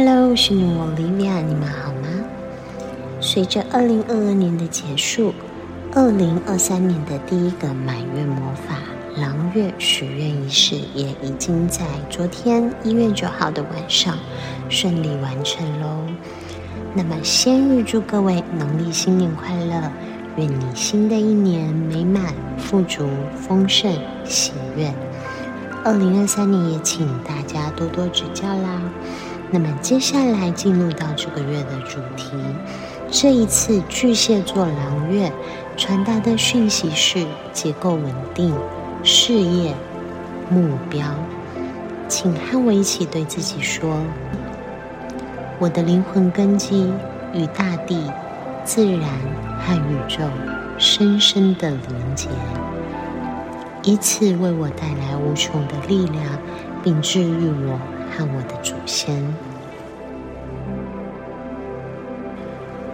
Hello，我是女王 Livia，你们好吗？随着二零二二年的结束，二零二三年的第一个满月魔法狼月许愿仪式也已经在昨天一月九号的晚上顺利完成喽。那么，先预祝各位农历新年快乐，愿你新的一年美满、富足、丰盛、喜悦。二零二三年也请大家多多指教啦。那么接下来进入到这个月的主题，这一次巨蟹座狼月传达的讯息是结构稳定、事业目标。请和我一起对自己说：我的灵魂根基与大地、自然和宇宙深深的连接，以此为我带来无穷的力量，并治愈我。和我的祖先。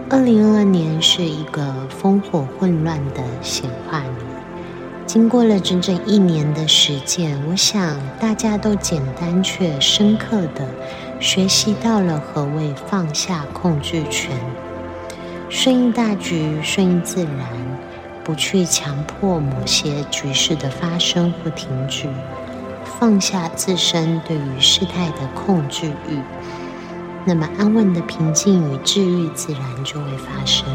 二零二二年是一个烽火混乱的显化年，经过了整整一年的实践，我想大家都简单却深刻的学习到了何谓放下控制权，顺应大局，顺应自然，不去强迫某些局势的发生或停止。放下自身对于事态的控制欲，那么安稳的平静与治愈自然就会发生。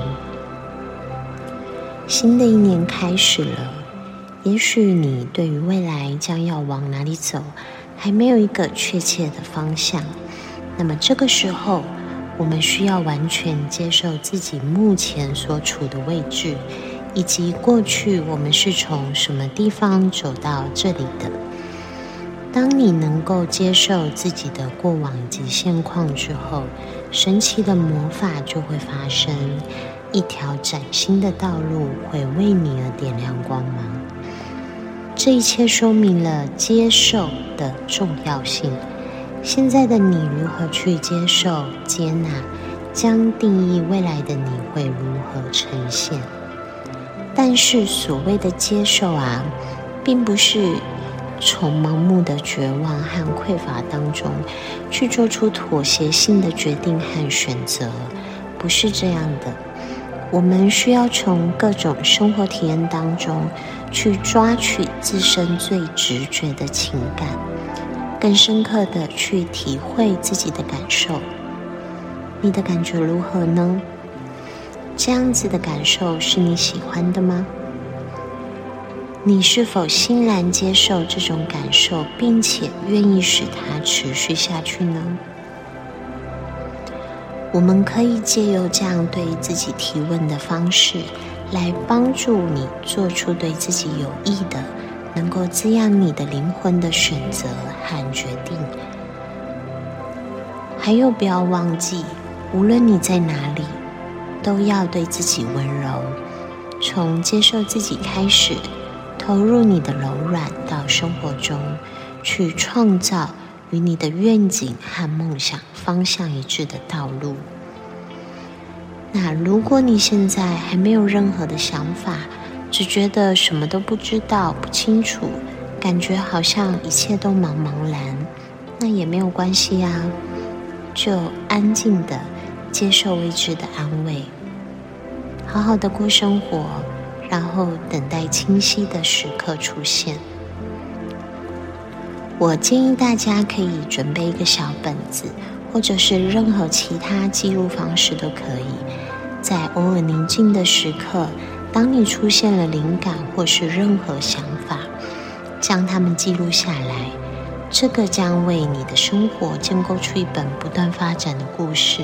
新的一年开始了，也许你对于未来将要往哪里走，还没有一个确切的方向。那么这个时候，我们需要完全接受自己目前所处的位置，以及过去我们是从什么地方走到这里的。当你能够接受自己的过往及现况之后，神奇的魔法就会发生，一条崭新的道路会为你而点亮光芒。这一切说明了接受的重要性。现在的你如何去接受、接纳，将定义未来的你会如何呈现。但是所谓的接受啊，并不是。从盲目的绝望和匮乏当中，去做出妥协性的决定和选择，不是这样的。我们需要从各种生活体验当中，去抓取自身最直觉的情感，更深刻的去体会自己的感受。你的感觉如何呢？这样子的感受是你喜欢的吗？你是否欣然接受这种感受，并且愿意使它持续下去呢？我们可以借由这样对自己提问的方式，来帮助你做出对自己有益的、能够滋养你的灵魂的选择和决定。还有，不要忘记，无论你在哪里，都要对自己温柔，从接受自己开始。投入你的柔软到生活中，去创造与你的愿景和梦想方向一致的道路。那如果你现在还没有任何的想法，只觉得什么都不知道、不清楚，感觉好像一切都茫茫然，那也没有关系呀，就安静的接受未知的安慰，好好的过生活。然后等待清晰的时刻出现。我建议大家可以准备一个小本子，或者是任何其他记录方式都可以。在偶尔宁静的时刻，当你出现了灵感或是任何想法，将它们记录下来。这个将为你的生活建构出一本不断发展的故事。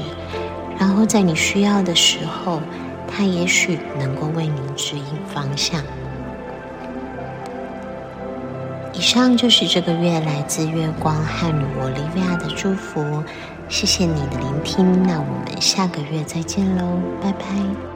然后在你需要的时候。它也许能够为你指引方向。以上就是这个月来自月光和女我莉维亚的祝福，谢谢你的聆听，那我们下个月再见喽，拜拜。